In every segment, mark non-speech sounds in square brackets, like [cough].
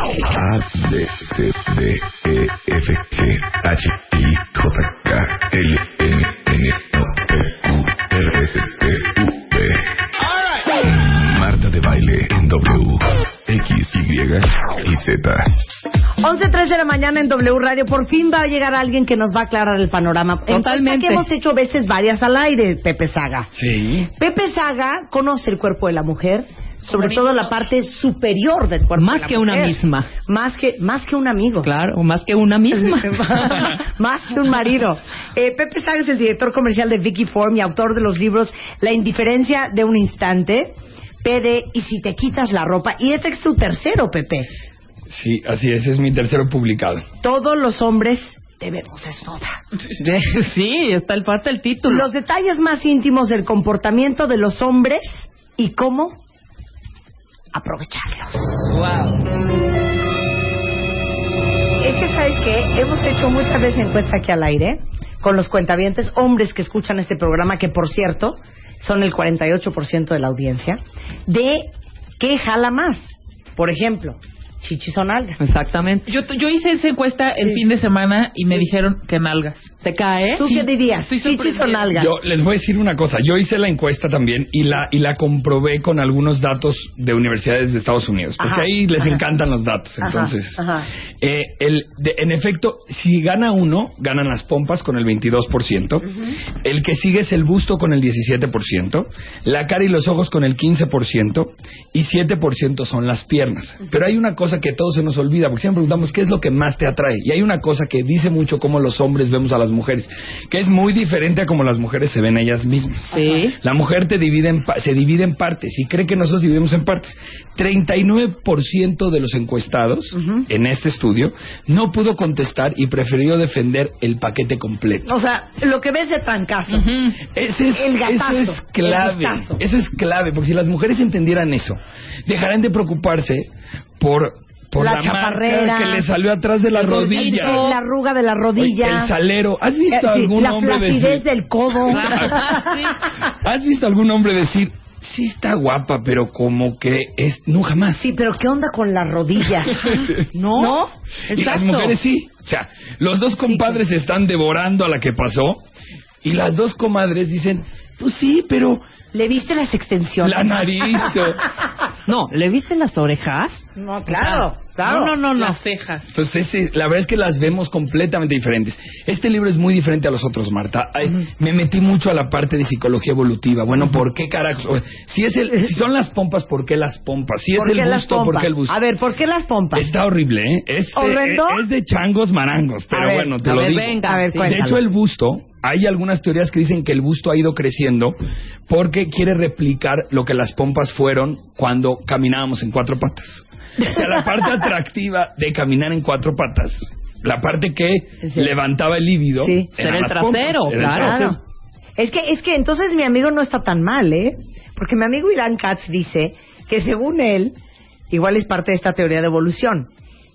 A, B, C, D, E, F, G, H, I, J, K, L, M, N, O, P, Q, R, S, T, U, V. Marta de baile en W, X, Y y Z. 11.03 de la mañana en W Radio. Por fin va a llegar alguien que nos va a aclarar el panorama. Totalmente. que hemos hecho veces varias al aire, Pepe Saga. Sí. Pepe Saga conoce el cuerpo de la mujer, sobre Como todo la parte superior del cuerpo. Más de la que una misma. Más que, más que un amigo. Claro, o más que una misma. [laughs] Más que un marido. Eh, Pepe Saga es el director comercial de Vicky Form y autor de los libros La indiferencia de un instante, PD y si te quitas la ropa. Y este es tu tercero, Pepe. Sí, así es, es mi tercero publicado. Todos los hombres debemos desnuda. [laughs] sí, está el parte del título. Los detalles más íntimos del comportamiento de los hombres y cómo aprovecharlos. Wow. Es que, ¿sabes qué? Hemos hecho muchas veces encuestas aquí al aire con los cuentavientes, hombres que escuchan este programa, que por cierto son el 48% de la audiencia, de qué jala más. Por ejemplo, chichis o nalgas. Exactamente. Yo, yo hice esa encuesta el Sí. fin de semana y me dijeron que nalgas. ¿Te cae? ¿Tú qué dirías? ¿Chichis o sorprendida. nalgas? Yo les voy a decir una cosa. Yo hice la encuesta también y la y la comprobé con algunos datos de universidades de Estados Unidos, porque Ajá, ahí les ajá. encantan los datos. Entonces, ajá. eh, el, de- en efecto, si gana uno, ganan las pompas con el 22%. El que sigue es el busto con el 17%. La cara y los ojos con el 15%. Y 7% son las piernas. Pero hay una cosa que todos se nos olvida, porque siempre preguntamos qué es lo que más te atrae. Y hay una cosa que dice mucho cómo los hombres vemos a las mujeres, que es muy diferente a cómo las mujeres se ven a ellas mismas. Sí. La mujer te divide en pa- se divide en partes y cree que nosotros dividimos en partes. 39% de los encuestados en este estudio no pudo contestar y prefirió defender el paquete completo. O sea, lo que ves de trancazo. Ese es, El gatazo, eso es clave. el. Eso es clave, porque si las mujeres entendieran eso, dejarán de preocuparse por, por La la, chaparrera, marca que le salió atrás de la rodilla. La arruga de la rodilla. Oye, el salero. ¿Has visto Eh, sí, algún la hombre decir? del codo. [laughs] ¿Has visto algún hombre decir, sí está guapa, pero como que es, no jamás? Sí, pero ¿qué onda con la rodilla? [laughs] ¿No? ¿No? Y las mujeres sí. O sea, los dos compadres se están devorando a la que pasó y las dos comadres dicen, pues sí, pero ¿Le viste las extensiones? la nariz. [laughs] No, ¿le viste las orejas? No, claro, claro. No, no, no, no. Las cejas. Entonces, ese- la verdad es que las vemos completamente diferentes. Este libro es muy diferente a los otros, Marta. Ay, Me metí mucho a la parte de psicología evolutiva. Bueno, ¿por qué carajos? Si, es el, [laughs] si son las pompas, ¿por qué las pompas? Si es ¿Por qué el busto, ¿por qué el busto? A ver, ¿por qué las pompas? Está horrible, ¿eh? Es, ¿Horrendo? eh, es de changos marangos, pero ver, bueno, te a lo ver, digo. venga. A ver, Sí. De cuéntalo. hecho, el busto, hay algunas teorías que dicen que el busto ha ido creciendo porque quiere replicar lo que las pompas fueron cuando caminábamos en cuatro patas. O sea, la parte [laughs] atractiva de caminar en cuatro patas, la parte que Sí. levantaba el líbido, Sí. Era el trasero, pompas, era el claro. trasero. Claro. Es que, es que entonces mi amigo no está tan mal, ¿eh? Porque mi amigo Ilan Katz dice que según él, igual es parte de esta teoría de evolución,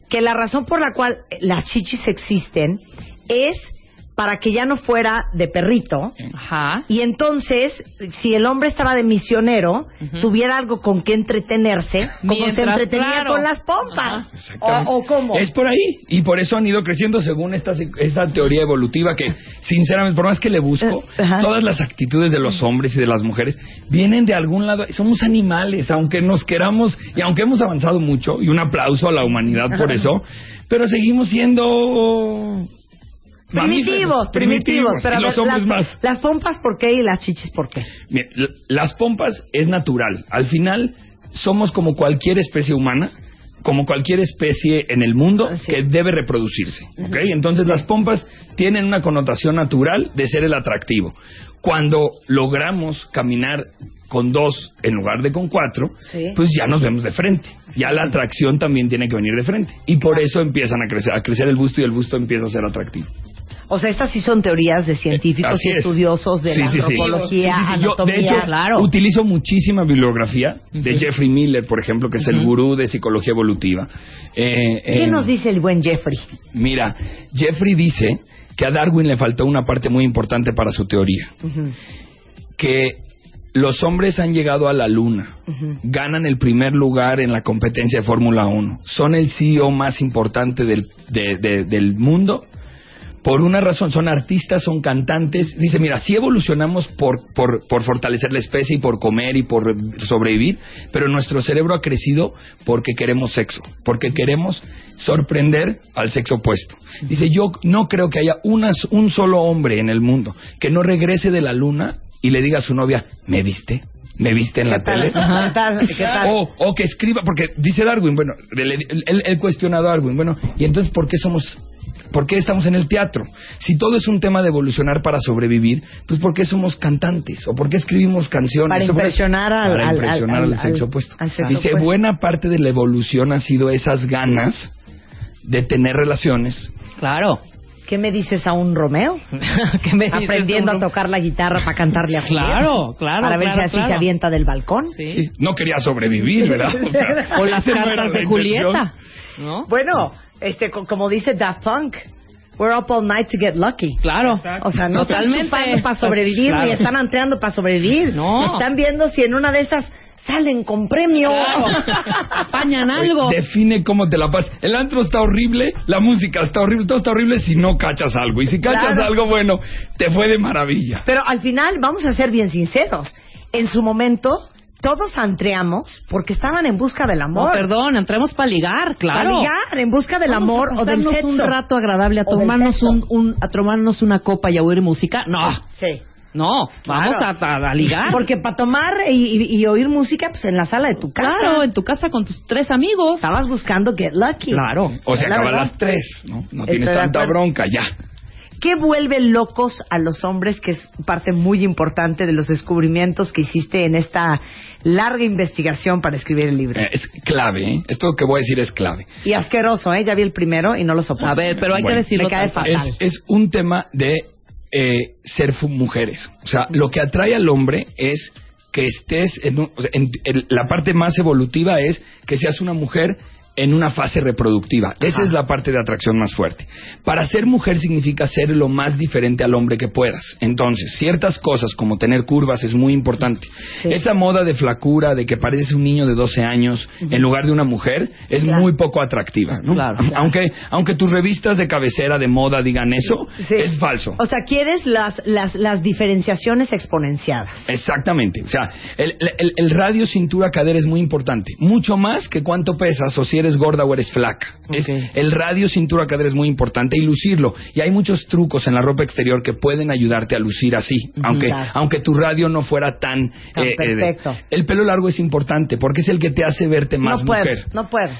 que la razón por la cual las chichis existen es para que ya no fuera de perrito Ajá. y entonces si el hombre estaba de misionero tuviera algo con que entretenerse como se entretenía claro. con las pompas o, o cómo Es por ahí. Y por eso han ido creciendo según esta, esta teoría evolutiva que, sinceramente, por más que le busco, Eh, todas las actitudes de los hombres y de las mujeres vienen de algún lado. Somos animales, aunque nos queramos y aunque hemos avanzado mucho, y un aplauso a la humanidad por eso, pero seguimos siendo... primitivos primitivos pero y a los ver, hombres las, más. las pompas por qué y las chichis por qué las pompas es natural. Al final somos como cualquier especie humana, como cualquier especie en el mundo Sí. que debe reproducirse. ¿ok? Entonces las pompas tienen una connotación natural de ser el atractivo. Cuando logramos caminar con dos en lugar de con cuatro, Sí. pues ya nos vemos de frente. Ya la atracción también tiene que venir de frente. Y por eso empiezan a crecer, a crecer el busto y el busto empieza a ser atractivo. O sea, estas sí son teorías de científicos y es. estudiosos de Sí, la sí, antropología. Yo, anatomía. de hecho, claro. utilizo muchísima bibliografía de Jeffrey Miller, por ejemplo, que es el gurú de psicología evolutiva. Eh, ¿Qué eh, nos dice el buen Jeffrey? Mira, Jeffrey dice que a Darwin le faltó una parte muy importante para su teoría, que los hombres han llegado a la luna, ganan el primer lugar en la competencia de Fórmula 1, son el CEO más importante del, de- de- del mundo por una razón, son artistas, son cantantes. Dice, mira, sí evolucionamos por, por, por fortalecer la especie y por comer y por sobrevivir, pero nuestro cerebro ha crecido porque queremos sexo, porque queremos sorprender al sexo opuesto. Dice, yo no creo que haya unas- un solo hombre en el mundo que no regrese de la luna y le diga a su novia, ¿me viste? ¿Me viste en la tele? [laughs] ¿Qué tal? ¿Qué [laughs] tal? O, o que escriba, porque dice Darwin, bueno, él, él- él cuestiona a Darwin, bueno, y entonces, ¿por qué somos, por qué estamos en el teatro? Si todo es un tema de evolucionar para sobrevivir, pues ¿por qué somos cantantes? ¿O por qué escribimos canciones? Para ¿O por qué- impresionar al- Para al- impresionar al- al, sexo al- opuesto. al sexo Dice, opuesto. buena parte de la evolución ha sido esas ganas de tener relaciones. Claro. ¿Qué me dices a un Romeo? [laughs] ¿Qué me dices, Aprendiendo a Romeo? tocar la guitarra para cantarle a Julieta. Claro, claro, Para ver claro, si así claro. se avienta del balcón. Sí. Sí, no quería sobrevivir, ¿verdad? O, sea, [laughs] O [laughs] las no cartas de. Julieta. ¿No? Bueno, este, co- como dice Daft Punk, we're up all night to get lucky. Claro. O sea, no Totalmente. están chupando para sobrevivir, Claro. ni están antreando para sobrevivir. No. Están viendo si en una de esas salen con premio. Apañan Oye, algo. Define cómo te la pasas. El antro está horrible, la música está horrible, todo está horrible si no cachas algo. Y si cachas Claro. algo bueno, te fue de maravilla. Pero al final, vamos a ser bien sinceros. En su momento, todos antreamos porque estaban en busca del No, amor. perdón, entremos para ligar, claro. Para ligar, en busca del Vamos amor a o del sexo. un rato agradable a O tomarnos un, un- a tomarnos una copa y a oír música. No, Sí. no, vamos a, a- a ligar. Porque para tomar y, y- y oír música, pues en la sala de tu casa. claro, en tu casa con tus tres amigos. Estabas buscando Get Lucky. Claro. O se La acaba a las tres, ¿no? No Estoy tienes tanta bronca, ya. ¿Qué vuelve locos a los hombres, que es parte muy importante de los descubrimientos que hiciste en esta larga investigación para escribir el libro? Eh, es clave, ¿eh? Esto que voy a decir es clave. Y asqueroso, ¿eh? Ya vi el primero y no lo soporto. A ver, pero hay Bueno, que decirlo me cae fatal. Es, es un tema de eh, ser mujeres. O sea, lo que atrae al hombre es que estés en, un- en- en- la parte más evolutiva es que seas una mujer en una fase reproductiva. Esa es la parte de atracción más fuerte. Para ser mujer significa ser lo más diferente al hombre que puedas. Entonces, ciertas cosas como tener curvas es muy importante. Sí. Esa moda de flacura, de que pareces un niño de 12 años en lugar de una mujer, es Claro. muy poco atractiva. ¿no? Claro. Aunque, aunque tus revistas de cabecera de moda digan eso, Sí. es falso. O sea, quieres las, las, las diferenciaciones exponenciadas. Exactamente. O sea, el, el- el radio cintura-cadera es muy importante. Mucho más que cuánto pesas o si eres gorda o eres flaca. Es- el radio cintura-cadera es muy importante y lucirlo. Y hay muchos trucos en la ropa exterior que pueden ayudarte a lucir así. Aunque, Claro. aunque tu radio no fuera tan... Tan eh, eh, perfecto. el pelo largo es importante porque es el que te hace verte más no puedo, mujer. no puedo.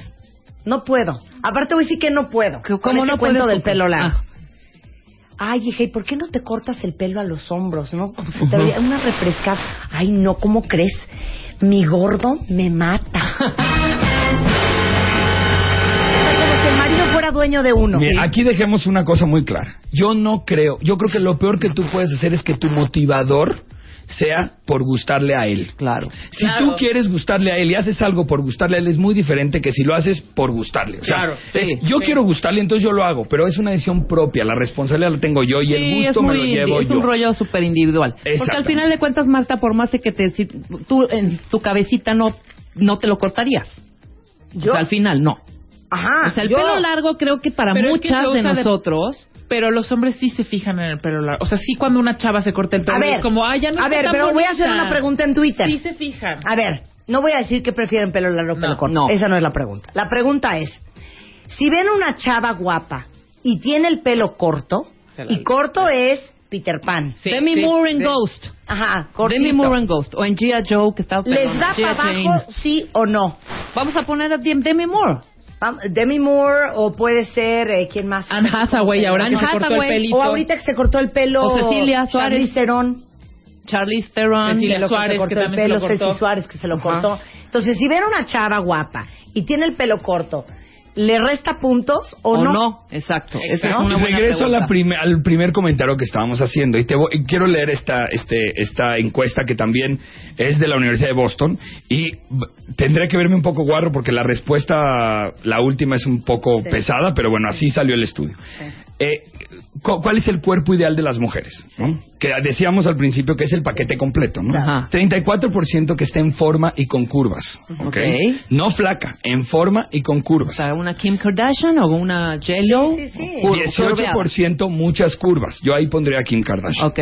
No puedo. Aparte voy a decir que no puedo. ¿Cómo Con no cuento puedes del pelo largo. Ah. Ay, hija, ¿y por qué no te cortas el pelo a los hombros, no? Como si te veía una refrescada. Ay, no, ¿cómo crees? Mi gordo me mata. [laughs] Si el marido fuera dueño de uno. Mira, aquí dejemos una cosa muy clara. Yo no creo, yo creo que lo peor que tú puedes hacer es que tu motivador sea por gustarle a él. Claro. Si Claro. tú quieres gustarle a él y haces algo por gustarle a él, es muy diferente que si lo haces por gustarle. O sea, Claro, es, sí, yo sí. quiero gustarle, entonces yo lo hago, pero es una decisión propia. La responsabilidad la tengo yo y el gusto es, me muy lo llevo es yo. un rollo súper individual. Porque al final de cuentas, Marta, por más de que te, si tú en tu cabecita no, no te lo cortarías. Yo, O sea, al final no. Ajá, o sea, el yo- pelo largo creo que para Pero es que muchas de nosotros... Pero los hombres sí se fijan en el pelo largo. O sea, sí cuando una chava se corta el pelo A ver, es como, ay, ya no a ver, tan pero voy a hacer bonita". una pregunta en Twitter. Sí se fijan. A ver, no voy a decir que prefieren pelo largo o No, pelo corto. no. Esa no es la pregunta. La pregunta es, si ven una chava guapa y tiene el pelo corto, y corto es Peter Pan. Sí, Demi sí, Moore en sí. Ghost. Ajá, cortito. Demi Moore en Ghost. O en G.I. Joe, que estaba... ¿Les da para Jane. abajo, sí o no? Vamos a poner a Dem- Demi Moore. Demi Moore o puede ser, eh, ¿quién más? Anne Hathaway, ahora que Anne se cortó el pelito. O ahorita que se cortó el pelo. O Cecilia Suárez. Theron. Charlize Theron. Cecilia que que Suárez, se que el también se pelo, lo cortó. Ceci Suárez que se lo Ajá. cortó. Entonces, si ven una chava guapa y tiene el pelo corto, ¿le resta puntos o, O no. Exacto. Esa es ¿No? una Y buena regreso a la al primer comentario que estábamos haciendo y, te voy- y quiero leer esta, este, esta encuesta que también es de la Universidad de Boston y tendré que verme un poco guarro porque la respuesta, la última es un poco Sí. pesada, pero bueno, así salió el estudio. Eh, cu- ¿cuál es el cuerpo ideal de las mujeres? ¿no? Que decíamos al principio que es el paquete completo, ¿no? Ajá. 34% que está en forma y con curvas, ¿ok? Ok. No flaca, en forma y con O curvas. sea, una Kim Kardashian o una J-Lo. Sí, sí, sí. cur- curveada. 18% muchas curvas. Yo ahí pondría a Kim Kardashian. Ok.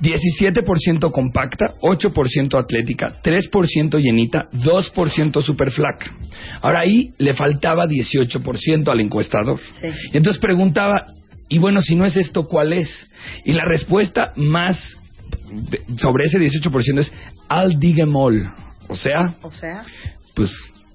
17% compacta, 8% atlética, 3% llenita, 2% super flaca. Ahora ahí le faltaba 18% al encuestador. Sí. Y entonces preguntaba, y bueno, si no es esto, ¿cuál es? Y la respuesta más sobre ese 18% es I'll dig 'em all. O sea, O sea, pues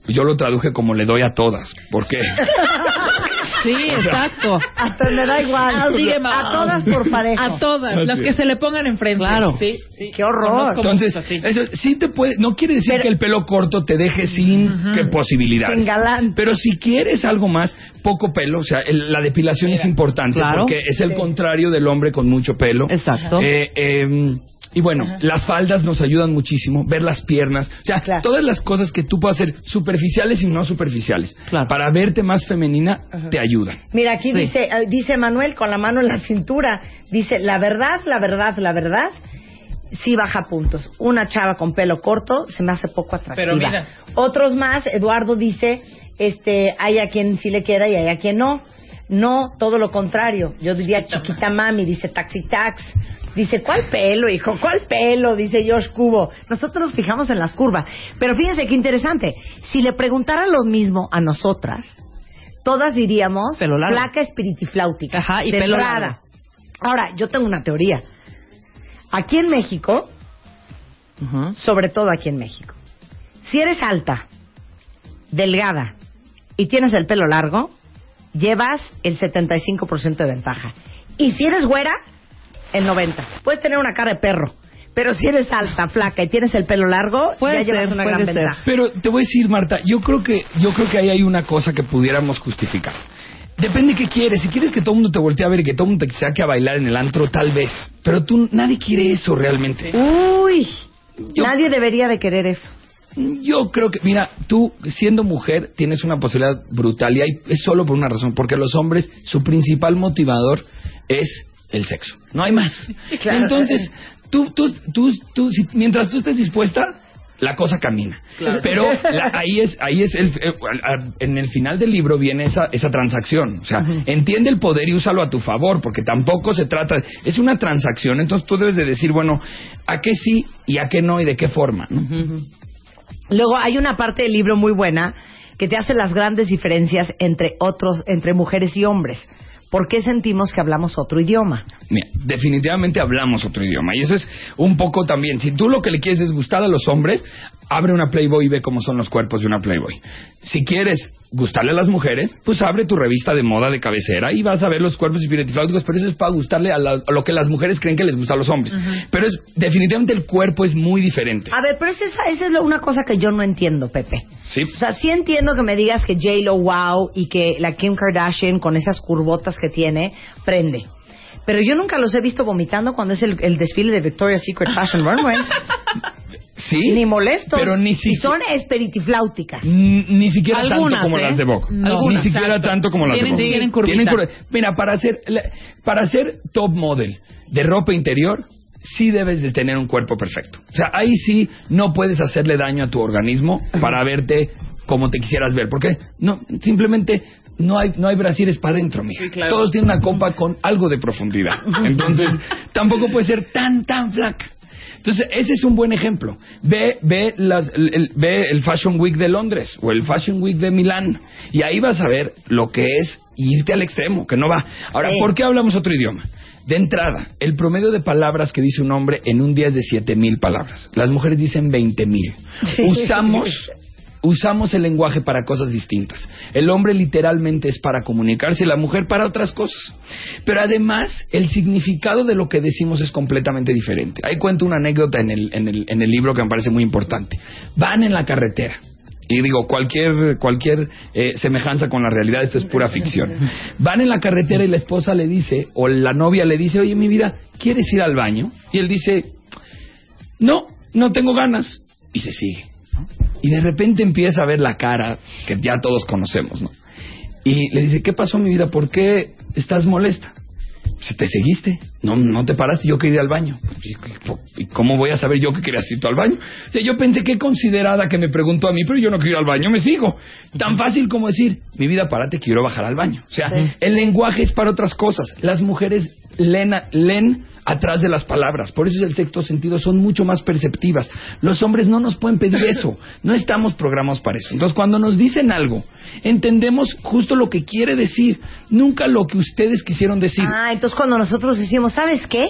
yo lo traduje como le doy a todas. ¿Por qué? [laughs] Sí, [laughs] exacto. hasta me da igual. 'em A todas por parejo. A todas, Así las que es. se le pongan enfrente. Claro. Sí, sí. Qué horror. Entonces, eso sí te puede, no quiere decir Pero- que el pelo corto te deje sin que posibilidades. Sin galán. Pero si quieres algo más, poco pelo, o sea, el- la depilación es importante Claro. porque es el Sí. contrario del hombre con mucho pelo. Exacto. Eh, eh, y bueno, las faldas nos ayudan muchísimo, ver las piernas, o sea, Claro. todas las cosas que tú puedes hacer superficiales y no superficiales, Claro. para verte más femenina, te ayudan. Mira, aquí Sí. dice, eh, dice Manuel con la mano en la cintura, dice, la verdad, la verdad, la verdad, sí baja puntos. Una chava con pelo corto se me hace poco atractiva. Pero mira. Otros más, Eduardo dice, este, hay a quien sí le queda y hay a quien no. No, todo lo contrario. Yo diría chiquita mami, dice taxi tax. Dice, ¿cuál pelo, hijo? ¿Cuál pelo? Dice Josh Cubo. Nosotros nos fijamos en las curvas. Pero fíjense qué interesante. Si le preguntaran lo mismo a nosotras, todas diríamos Pelo largo. placa espiritifláutica. Ajá, y pelo largo. Ahora, yo tengo una teoría. Aquí en México, sobre todo aquí en México, si eres alta, delgada y tienes el pelo largo, llevas el 75% de ventaja. Y si eres güera, el 90%. Puedes tener una cara de perro, pero si eres alta, flaca y tienes el pelo largo, Puede ya llevas una puede gran ser. ventaja. Pero te voy a decir, Marta, yo creo que yo creo que ahí hay una cosa que pudiéramos justificar. Depende qué quieres. Si quieres que todo el mundo te voltee a ver y que todo el mundo te saque a bailar en el antro, tal vez. Pero tú, nadie quiere eso realmente. Uy, Yo- nadie debería de querer eso. Yo creo que, mira, tú siendo mujer tienes una posibilidad brutal y hay- es solo por una razón, porque los hombres, su principal motivador es el sexo. No hay más. [laughs] Claro. Entonces, tú, tú, tú, tú, si- mientras tú estés dispuesta, la cosa camina. Pero la- [laughs] ahí es, ahí es el, eh, en el final del libro viene esa, esa transacción. O sea, entiende el poder y úsalo a tu favor, porque tampoco se trata, es una transacción. Entonces tú debes de decir, bueno, a qué sí y a qué no y de qué forma. ¿no? Luego hay una parte del libro muy buena que te hace las grandes diferencias entre otros, entre mujeres y hombres. ¿Por qué sentimos que hablamos otro idioma? Mira, definitivamente hablamos otro idioma. Y eso es un poco también. Si tú lo que le quieres es gustar a los hombres, abre una Playboy y ve cómo son los cuerpos de una Playboy. Si quieres gustarle a las mujeres, pues abre tu revista de moda de cabecera y vas a ver los cuerpos espiritifláuticos, pero eso es para gustarle a, la- a lo que las mujeres creen que les gusta a los hombres. Pero es definitivamente el cuerpo es muy diferente. A ver, pero esa, esa- esa es lo- una cosa que yo no entiendo, Pepe. ¿Sí? O sea, sí entiendo que me digas que J-Lo wow y que la Kim Kardashian con esas curvotas que tiene prende. Pero yo nunca los he visto vomitando cuando es el, el desfile de Victoria's Secret Fashion Runway. [laughs] Sí. Ni molestos. Pero ni y son espiritifláuticas. N- Ni siquiera Algunas, tanto como ¿eh? las de Vogue. Algunas, Ni siquiera exacto. tanto como las Tienen- de Vogue. tienen curvita. curva- Mira, para hacer, la- para hacer top model de ropa interior, sí debes de tener un cuerpo perfecto. O sea, ahí sí no puedes hacerle daño a tu organismo para verte como te quisieras ver. Porque no, simplemente no hay, no hay brasieres para adentro, mija. Sí, claro. Todos tienen una copa con algo de profundidad. [laughs] Entonces, tampoco puede ser tan, tan flaca. Entonces, ese es un buen ejemplo. Ve, ve, las, el, ve el Fashion Week de Londres o el Fashion Week de Milán y ahí vas a ver lo que es irte al extremo, que no va. Ahora, Sí. ¿por qué hablamos otro idioma? De entrada, el promedio de palabras que dice un hombre en un día es de 7 mil palabras. Las mujeres dicen 20 mil. Usamos [laughs] usamos el lenguaje para cosas distintas. El hombre literalmente es para comunicarse y la mujer para otras cosas. Pero además, el significado de lo que decimos es completamente diferente. Ahí cuento una anécdota en el, en el, en el libro que me parece muy importante. Van en la carretera. Y digo, cualquier, cualquier eh, semejanza con la realidad, esto es pura ficción. Van en la carretera y la esposa le dice, o la novia le dice, oye, mi vida, ¿quieres ir al baño? Y él dice, no, no tengo ganas. Y se sigue. ¿No? Y de repente empieza a ver la cara que ya todos conocemos, ¿no? Y le dice, ¿qué pasó mi vida? ¿Por qué estás molesta? Si te seguiste, no, no te paraste, yo quería ir al baño. ¿Y- ¿Y cómo voy a saber yo que querías ir tú al baño? O sea, yo pensé que considerada que me preguntó a mí, pero yo no quiero ir al baño, me sigo. Tan fácil como decir, mi vida, párate, quiero bajar al baño. O sea, el lenguaje es para otras cosas. Las mujeres leen, leen atrás de las palabras. Por eso es el sexto sentido, son mucho más perceptivas. Los hombres no nos pueden pedir eso. No estamos programados para eso. Entonces, cuando nos dicen algo, entendemos justo lo que quiere decir, nunca lo que ustedes quisieron decir. Ah, entonces cuando nosotros decimos, ¿sabes qué?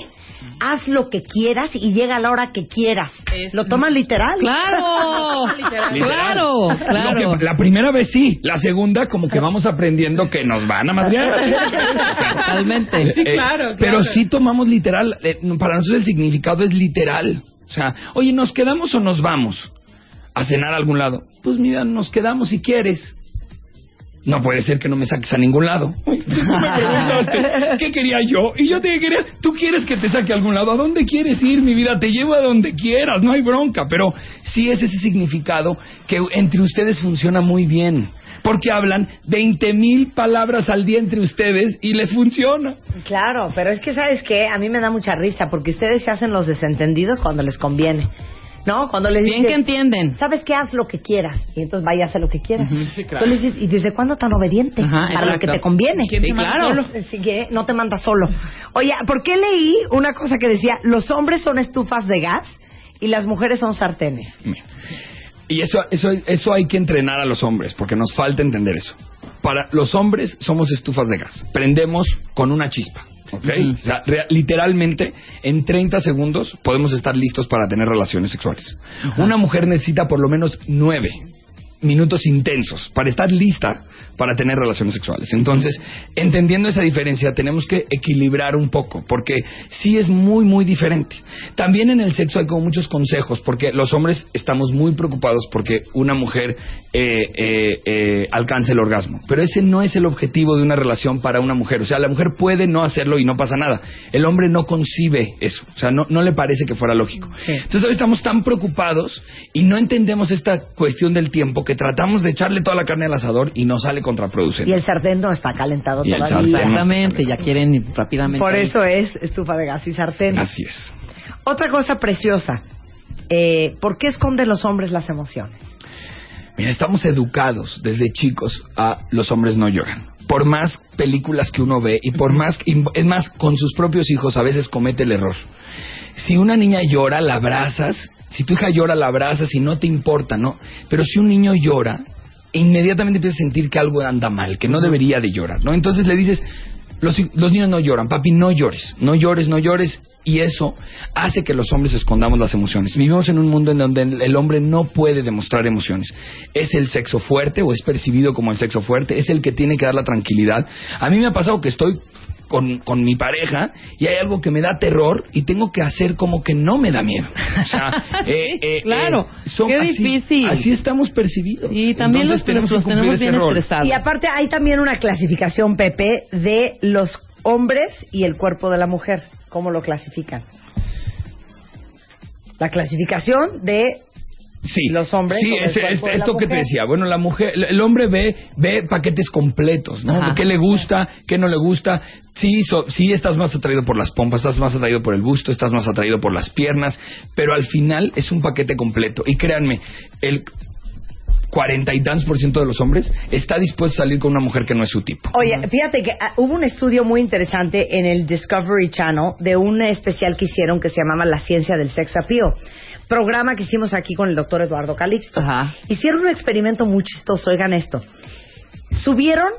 Haz lo que quieras y llega a la hora que quieras. ¿Lo toman literal? ¡Claro! [laughs] Literal. ¡Claro! ¡Claro! que- la primera vez sí, la segunda como que vamos aprendiendo que nos van a madrear. [laughs] Totalmente. Sí, Eh, claro, Pero sí tomamos literal, eh, para nosotros el significado es literal. O sea, oye, ¿nos quedamos o nos vamos? ¿A cenar a algún lado? Pues mira, nos quedamos si quieres. No puede ser que no me saques a ningún lado. Uy, [laughs] tú me preguntaste qué quería yo y yo te quería. Tú quieres que te saque a algún lado. ¿A dónde quieres ir, mi vida? Te llevo a donde quieras, no hay bronca. Pero sí es ese significado que entre ustedes funciona muy bien. Porque hablan 20 mil palabras al día entre ustedes y les funciona. Claro, pero es que, ¿sabes qué? A mí me da mucha risa porque ustedes se hacen los desentendidos cuando les conviene. ¿No? Cuando les Bien dices, que entienden. ¿sabes qué? Haz lo que quieras. Y entonces vaya a hacer lo que quieras. Sí, claro. Entonces dices, ¿y desde cuándo tan obediente? Ajá, Para lo que te conviene. ¿Quién te Sí, manda claro. solo? Así que no te mandas solo. Oye, ¿por qué leí una cosa que decía, los hombres son estufas de gas y las mujeres son sartenes? Y eso, eso, eso hay que entrenar a los hombres, porque nos falta entender eso. Para los hombres somos estufas de gas. Prendemos con una chispa. ¿Ok? O sea, rea- literalmente, en 30 segundos podemos estar listos para tener relaciones sexuales. Una mujer necesita por lo menos 9 minutos intensos para estar lista para tener relaciones sexuales. Entonces, entendiendo esa diferencia, tenemos que equilibrar un poco, porque sí es muy, muy diferente. También en el sexo hay como muchos consejos, porque los hombres estamos muy preocupados porque una mujer eh, eh, eh, alcance el orgasmo, pero ese no es el objetivo de una relación para una mujer. O sea, la mujer puede no hacerlo y no pasa nada. El hombre no concibe eso, o sea, no, no le parece que fuera lógico. Entonces, estamos tan preocupados y no entendemos esta cuestión del tiempo que tratamos de echarle toda la carne al asador y nos sale contraproducente. Y el sartén no está calentado Y el todavía. sartén. Exactamente, ya quieren rápidamente. Por ahí. eso es estufa de gas y sartén. Así es. Otra cosa preciosa. Eh, ¿Por qué esconden los hombres las emociones? Mira, estamos educados desde chicos a los hombres no lloran. Por más películas que uno ve y por más, es más, con sus propios hijos a veces comete el error. Si una niña llora, la abrazas. Si tu hija llora, la abrazas y no te importa, ¿no? Pero si un niño llora, inmediatamente empiezas a sentir que algo anda mal, que no debería de llorar, ¿no? Entonces le dices, los, los niños no lloran, papi, no llores, no llores, no llores. Y eso hace que los hombres escondamos las emociones. Vivimos en un mundo en donde el hombre no puede demostrar emociones. Es el sexo fuerte o es percibido como el sexo fuerte, es el que tiene que dar la tranquilidad. A mí me ha pasado que estoy con, con mi pareja y hay algo que me da terror y tengo que hacer como que no me da miedo. O sea, [laughs] eh, eh, claro. eh, son Qué así- difícil. Así estamos percibidos. Y también Entonces los, tenemos los bien rol. estresados. Y aparte hay también una clasificación, Pepe, de los hombres y el cuerpo de la mujer. ¿Cómo lo clasifican? La clasificación de Sí, los hombres Sí, es, de la esto que te decía. Bueno, la mujer, el el hombre ve ve paquetes completos, ¿no? Ajá. ¿Qué le gusta? ¿Qué no le gusta? Sí, so- sí estás más atraído por las pompas, estás más atraído por el busto, estás más atraído por las piernas, pero al final es un paquete completo. Y créanme, el cuarenta y tantos por ciento de los hombres está dispuesto a salir con una mujer que no es su tipo. Oye, fíjate que ah, hubo un estudio muy interesante en el Discovery Channel de un especial que hicieron que se llamaba La ciencia del sex appeal. Programa que hicimos aquí con el doctor Eduardo Calixto. Ajá. Hicieron un experimento muy chistoso, oigan esto. Subieron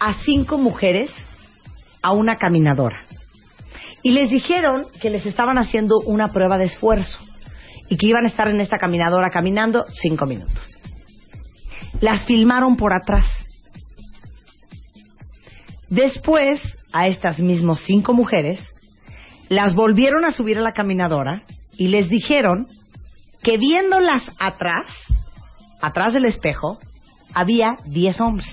a cinco mujeres a una caminadora y les dijeron que les estaban haciendo una prueba de esfuerzo y que iban a estar en esta caminadora caminando cinco minutos. Las filmaron por atrás. Después, a estas mismas cinco mujeres, las volvieron a subir a la caminadora y les dijeron que viéndolas atrás, atrás del espejo, había diez hombres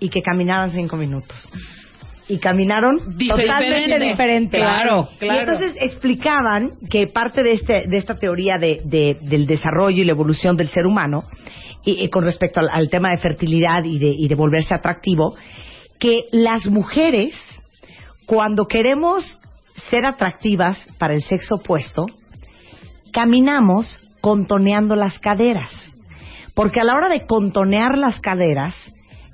y que caminaran cinco minutos. Y caminaron Diferente. totalmente diferente. Claro, Y claro. entonces explicaban que parte de, este, de esta teoría de, de- del desarrollo y la evolución del ser humano, y, y con respecto al, al tema de fertilidad y de, y de volverse atractivo, que las mujeres cuando queremos ser atractivas para el sexo opuesto, caminamos contoneando las caderas. Porque a la hora de contonear las caderas,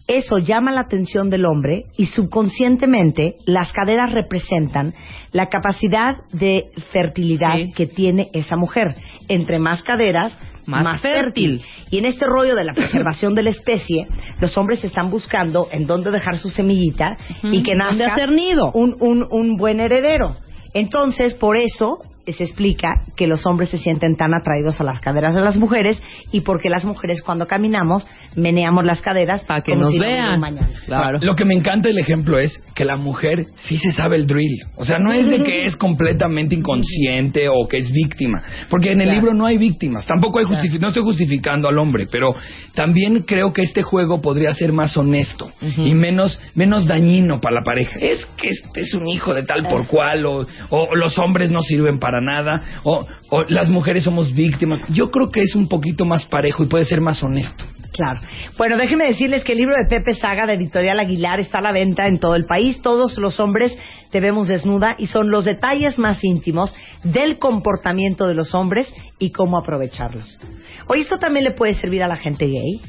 eso llama la atención del hombre y subconscientemente las caderas representan la capacidad de fertilidad Sí. que tiene esa mujer. Entre más caderas, Más más, fértil. fértil. Y en este rollo de la [coughs] preservación de la especie, los hombres están buscando en dónde dejar su semillita y que ¿Dónde nazca hacer nido? un, un, un buen heredero. Entonces, por eso se explica que los hombres se sienten tan atraídos a las caderas de las mujeres y porque las mujeres cuando caminamos meneamos las caderas Para que como nos si vean. mañana. Claro. Lo que me encanta del ejemplo es que la mujer sí se sabe el drill. O sea, no es de que es completamente inconsciente o que es víctima. Porque en el Claro. libro no hay víctimas. Tampoco hay justifi- no estoy justificando al hombre, pero también creo que este juego podría ser más honesto y menos, menos dañino para la pareja. Es que este es un hijo de tal por cual, o, o los hombres no sirven para nada, o, o las mujeres somos víctimas. Yo creo que es un poquito más parejo y puede ser más honesto. Claro. Bueno, déjenme decirles que el libro de Pepe Saga de Editorial Aguilar está a la venta en todo el país. Todos los hombres te vemos desnuda y son los detalles más íntimos del comportamiento de los hombres y cómo aprovecharlos. Oye, esto también le puede servir a la gente gay.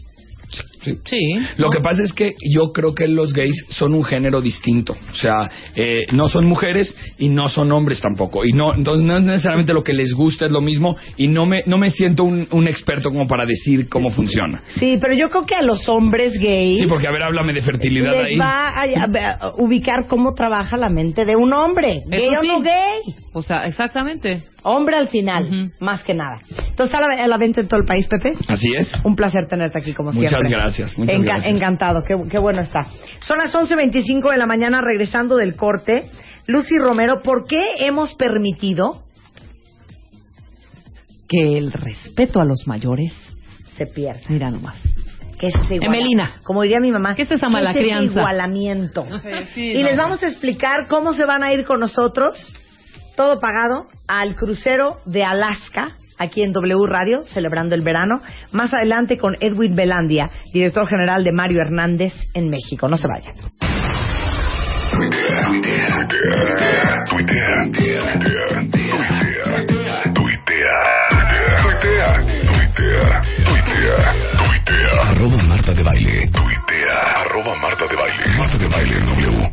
Sí. Sí. Lo que pasa es que yo creo que los gays son un género distinto. O sea, eh, no son mujeres y no son hombres tampoco. Y no, entonces no es necesariamente lo que les gusta es lo mismo. Y no me, no me siento un, un experto como para decir cómo funciona. Sí, pero yo creo que a los hombres gays Sí, porque a ver, háblame de fertilidad les ahí. va a, a- a ubicar cómo trabaja la mente de un hombre, gay Eso o sí. no gay. O sea, exactamente. Hombre al final, más que nada. Entonces, ¿a la, a la venta en todo el país, Pepe? Así es. Un placer tenerte aquí como Muchas siempre. gracias, muchas Enca- gracias. Encantado, qué, qué bueno está. Son las 11.25 de la mañana regresando del corte. Lucy Romero, ¿por qué hemos permitido Que el respeto a los mayores, se pierda? mira nomás. ¿Qué es ese iguala- Emelina. Como diría mi mamá. ¿Qué es esa mala ese crianza? igualamiento? sí, y no. les vamos a explicar cómo se van a ir con nosotros, todo pagado al crucero de Alaska aquí en W Radio, celebrando el verano. Más adelante con Edwin Belandia, director general de Mario Hernández en México. No se vayan. Arroba Marta de Baile. Tuitea. Arroba Marta de Baile. Marta de Baile W.